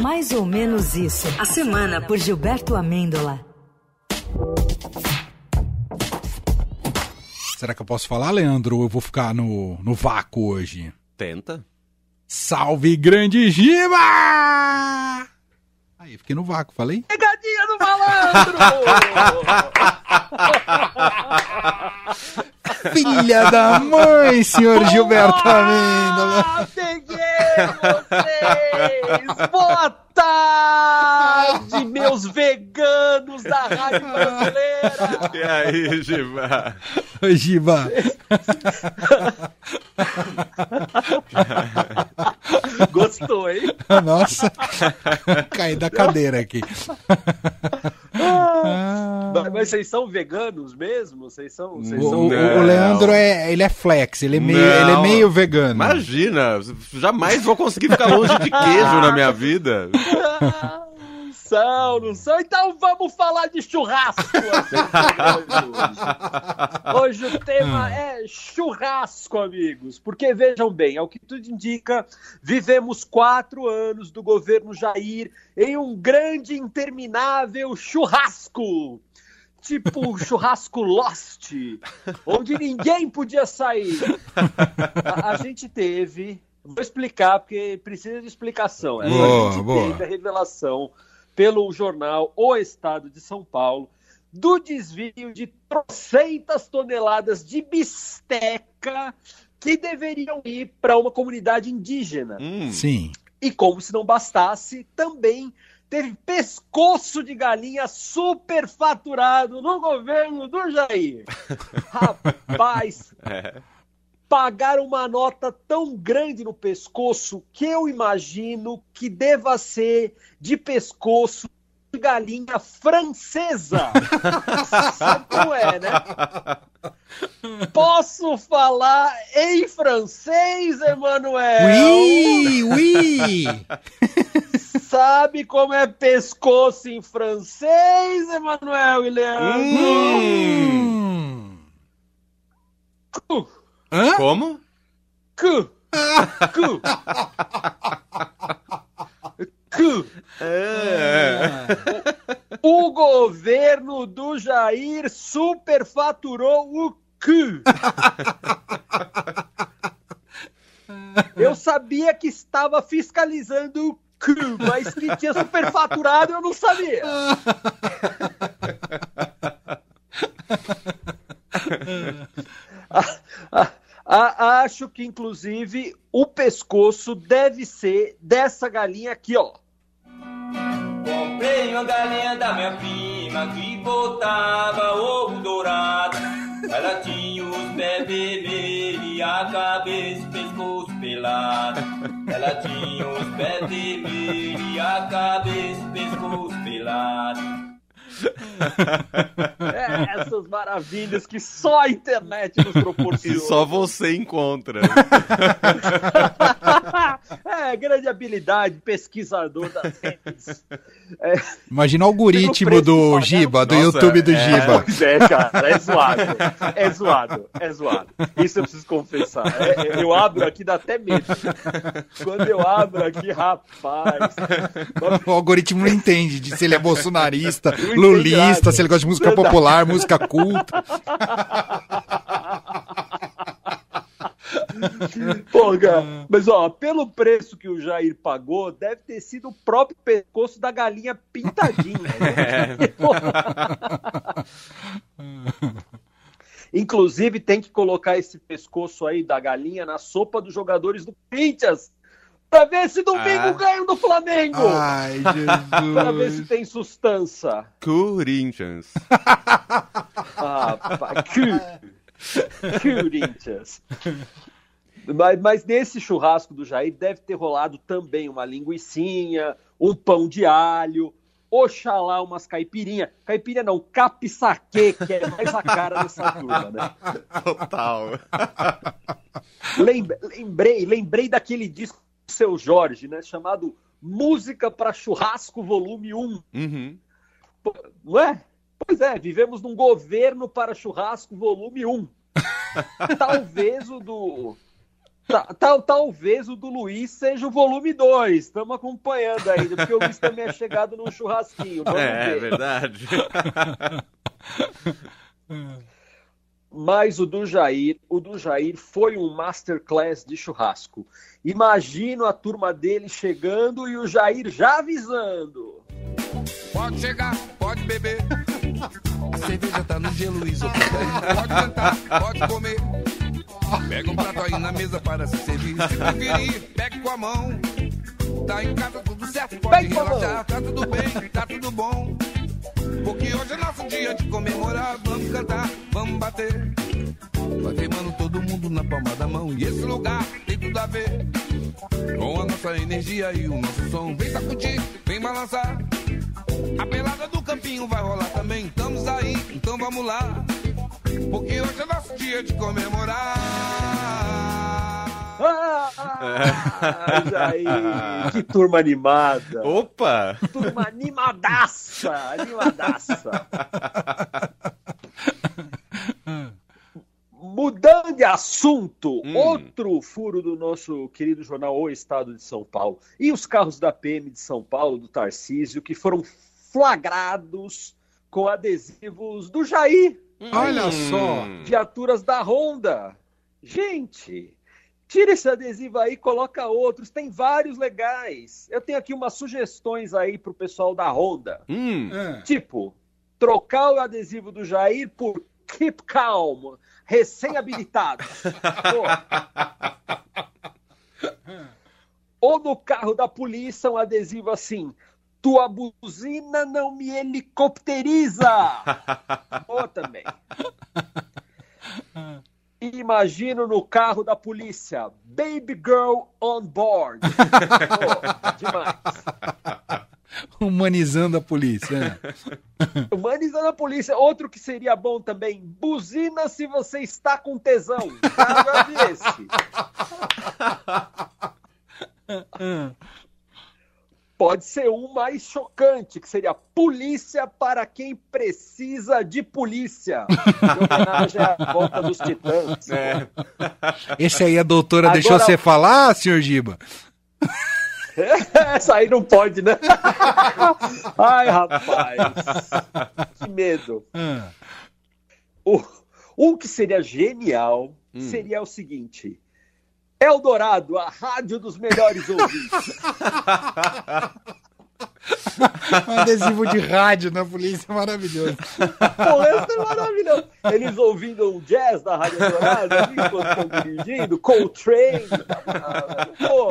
Mais ou menos isso. A semana por Gilberto Amêndola. Será que eu posso falar, Leandro? Ou eu vou ficar no, no vácuo hoje? Tenta. Salve, grande Giba! Aí, fiquei no vácuo, falei? Pegadinha do malandro! Filha da mãe, senhor Gilberto Amêndola! Ah, vocês! Boa tarde, meus veganos da Rádio Brasileira! E aí, Giba? Ô, Giba! Gostou, hein? Nossa! Caí da cadeira aqui. Mas, mas vocês são veganos mesmo? Vocês são. Vocês O, são... o- o Leandro é, ele é flex, ele é meio, Não. ele é meio vegano. Imagina, jamais vou conseguir ficar longe de queijo na minha vida. Ah, São, não são? Então vamos falar de churrasco. Hoje o tema é churrasco, amigos. Porque vejam bem, ao que tudo indica, vivemos quatro anos do governo Jair em um grande, interminável churrasco. Tipo um churrasco Lost, onde ninguém podia sair. A, a gente teve. Vou explicar, porque precisa de explicação. Boa, a gente boa. teve a revelação pelo jornal O Estado de São Paulo do desvio de trocentas toneladas de bisteca que deveriam ir para uma comunidade indígena. Hum, Sim. E como se não bastasse, também teve pescoço de galinha superfaturado no governo do Jair. Rapaz, é. pagaram uma nota tão grande no pescoço que eu imagino que deva ser de pescoço de galinha francesa. Sabe como é, né? Posso falar em francês, Emanuel? Ui, ui! Sabe como é pescoço em francês, Emanuel e Leandro? Hum. Cu, Hã? Como? cu, cu. Cu. É. O governo do Jair superfaturou o cu. Eu sabia que estava fiscalizando o cu, mas que tinha superfaturado eu não sabia. A- a- a- acho que, inclusive, o pescoço deve ser dessa galinha aqui, ó. Comprei uma galinha da minha prima que botava ovo dourado. Ela tinha os pés vermelhos e a cabeça e pescoço pelado. Ela tinha os pés vermelhos e a cabeça e pescoço pelado. É, essas maravilhas que só a internet nos E proporciona. só você encontra. é, grande habilidade, pesquisador das redes. Imagina o algoritmo do. Giba, do Nossa, YouTube do é. Giba. Pois é, cara, é zoado. É zoado, é zoado. Isso eu preciso confessar. É, é, eu abro aqui, dá até medo. Quando eu abro aqui, rapaz. O algoritmo não entende de se ele é bolsonarista, Não entende lulista, nada. se ele gosta de música dá. popular, música culta. Pô, cara, mas ó, pelo preço que o Jair pagou, deve ter sido o próprio pescoço da galinha pintadinha. né? Inclusive, tem que colocar esse pescoço aí da galinha na sopa dos jogadores do Corinthians. Pra ver se domingo Ah. ganham do Flamengo. Ai, Pra ver se Jesus. tem sustância. Corinthians. Ah, pá, Corinthians. Mas, mas nesse churrasco do Jair deve ter rolado também uma linguiçinha, um pão de alho, oxalá umas caipirinha. Caipirinha não, capisaque, que é mais a cara dessa turma, né? Total. Lembre- Lembrei, lembrei daquele disco Seu Jorge, né? Chamado Música para Churrasco Volume 1. Uhum. Não é? Pois é, vivemos num governo para churrasco volume 1. Talvez o do Ta- tal- talvez o do Luiz seja o volume 2. Estamos acompanhando ainda, porque o Luiz também é chegado num churrasquinho. Vamos É, ver. verdade. Mas o do Jair, o do Jair foi um masterclass de churrasco. Imagino a turma dele chegando e o Jair já avisando. Pode chegar, pode beber. A cerveja tá no gelo, isso Pode cantar, pode comer. Pega um prato aí na mesa para se servir. Se preferir, pegue com a mão. Tá em casa tudo certo, pode Pegue com a mão. relaxar. Tá tudo bem, tá tudo bom. Porque hoje é nosso dia de comemorar. Vamos cantar, vamos bater. Vai queimando todo mundo na palma da mão. E esse lugar tem tudo a ver. Com a nossa energia e o nosso som. Vem sacudir, vem balançar. A pelada do campinho vai rolar também. Estamos aí, então vamos lá. Porque hoje é nosso dia de comemorar. Ah, ah, Jair, que turma animada. Opa! Turma animadaça, animadaça. Mudando de assunto, Hum. outro furo do nosso querido jornal O Estado de São Paulo. E os carros da PM de São Paulo, do Tarcísio, que foram flagrados com adesivos do Jair, Olha só. Hum. viaturas da Honda. Gente, tira esse adesivo aí, coloca outros, tem vários legais. Eu tenho aqui umas sugestões aí pro pessoal da Honda. Hum. É. Tipo, trocar o adesivo do Jair por Keep Calm, recém-habilitado. Ou- Ou no carro da polícia, um adesivo assim. Tua buzina não me helicopteriza. Boa também. Imagino no carro da polícia. Baby girl on board. Pô, demais. Humanizando a polícia. né? Humanizando a polícia. Outro que seria bom também. Buzina se você está com tesão. Já já vi esse. Pode ser um mais chocante, que seria polícia para quem precisa de polícia. Em homenagem à volta dos titãs. É. Esse aí a doutora Agora- deixou você falar, senhor Giba? Essa aí não pode, né? Ai, rapaz. Que medo. Ah, O, um que seria genial Hum. seria o seguinte: Eldorado, a rádio dos melhores ouvintes. um adesivo de rádio na polícia é maravilhoso. Esse é maravilhoso. Eles ouvindo um jazz da Rádio Eldorado ali, enquanto estão dirigindo, Coltrane. Pô.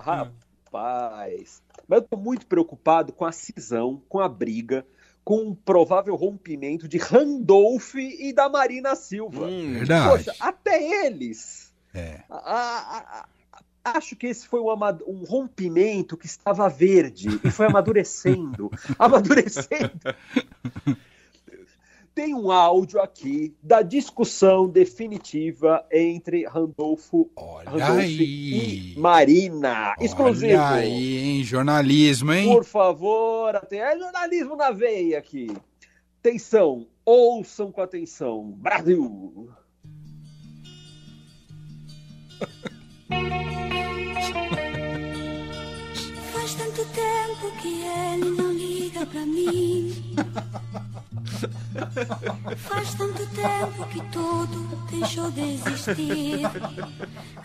Rapaz. Mas eu tô muito preocupado com a cisão, com a briga, com um provável rompimento de Randolph e da Marina Silva. Hum. Verdade. Poxa, até eles. É. A- a- a- acho que esse foi um, um rompimento que estava verde e foi amadurecendo. amadurecendo. Tem um áudio aqui da discussão definitiva entre Randolfo, aí. e Marina. Exclusivo. Olha aí, hein? Jornalismo, hein? Por favor, até é jornalismo na veia aqui. Atenção, ouçam com atenção. Brasil! Faz tanto tempo que ele não liga pra mim. Faz tanto tempo que tudo deixou de existir.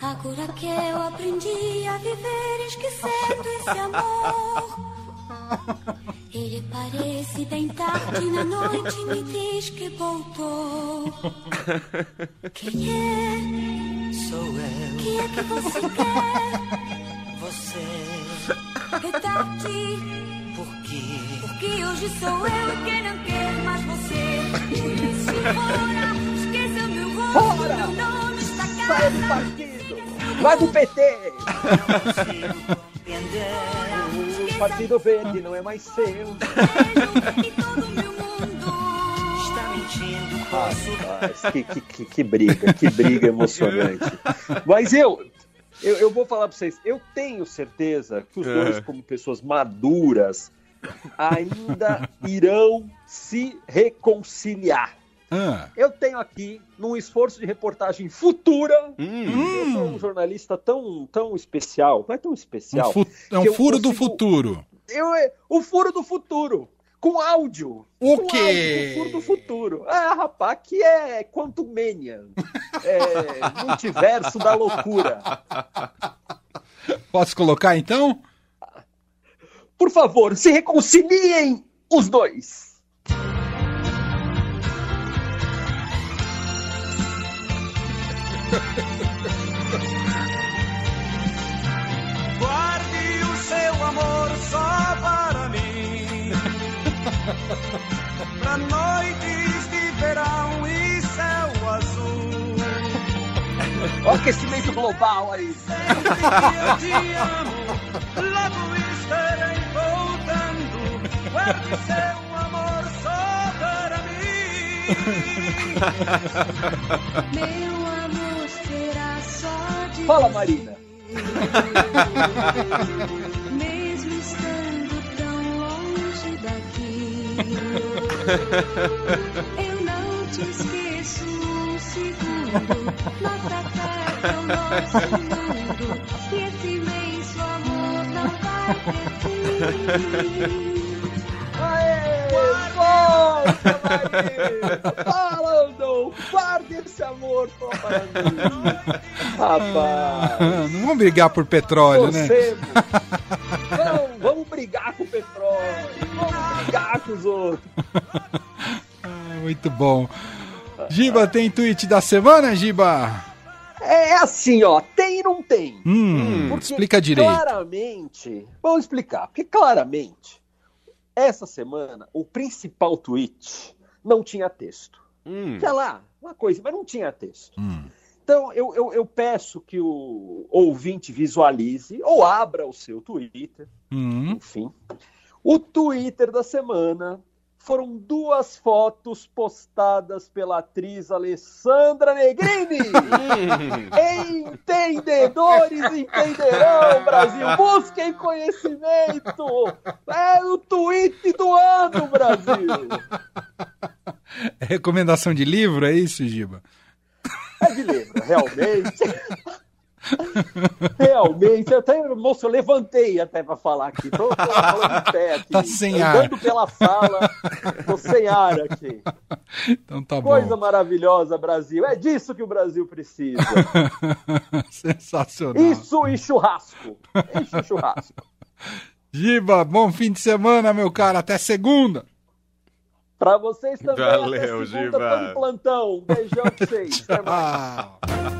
Agora que eu aprendi a viver esquecendo esse amor. Ele parece bem tarde na noite e me diz que voltou. Quem é? Sou eu, Que é que você quer? você, É tarde. Por quê? Porque hoje sou eu quem não quer mais você. Por isso, fora, esqueça meu rosto, Fora! meu nome está Sai do casa. partido! Vai do PT! O Partido Verde não é mais seu. Vejo que todo meu mundo Está mentindo. Rapaz, que, que, que, que briga, que briga emocionante. Mas eu, eu, eu vou falar pra vocês, eu tenho certeza que os dois, É. como pessoas maduras, ainda irão se reconciliar. Ah, Eu tenho aqui, num esforço de reportagem futura, Hum. eu sou um jornalista tão, tão especial, não é tão um especial. fu- é um furo do consigo- futuro. Eu, o furo do futuro, com áudio. O Com quê? áudio, do futuro. Ah, rapaz, aqui é Quantum Mania. É multiverso da loucura. Posso colocar então? Por favor, se reconciliem os dois. Guarde o seu amor só para O aquecimento global aí. Fala. Marina. Mesmo estando tão longe daqui, eu não te esqueço um segundo. Nossa casa o nosso mundo esse imenso amor não vai ter fim. Aê, volta, Marina. Fala, não. Guarde esse amor. Rapaz. Não vamos brigar por petróleo, né? Torcemos. Vamos, vamos brigar com o petróleo. Vamos brigar com os outros. Ah, muito bom. Giba, tem tweet da semana, Giba? É assim, ó. Tem e não tem. Hum, Porque explica direito. Claramente, vamos explicar, porque claramente, essa semana, o principal tweet não tinha texto. Hum. Tinha lá, uma coisa, mas não tinha texto. Hum. Então, eu, eu, eu peço que o ouvinte visualize ou abra o seu Twitter, Hum. enfim. O Twitter da semana foram duas fotos postadas pela atriz Alessandra Negrini. Entendedores entenderão, Brasil. Busquem conhecimento. É o tweet do ano, Brasil. É recomendação de livro, é isso, Giba? É de livro, realmente. Realmente, até, moço, eu levantei até para falar aqui. Tô, tô falando em pé aqui. Tá sem ar. andando pela sala, tô sem ar aqui. Então tá Coisa bom. maravilhosa, Brasil. É disso que o Brasil precisa. Sensacional. Isso e churrasco. Isso e churrasco. Giba, bom fim de semana, meu cara. Até segunda. Pra vocês também. Valeu, até segunda, Giba. plantão. Beijão pra vocês. Até mais.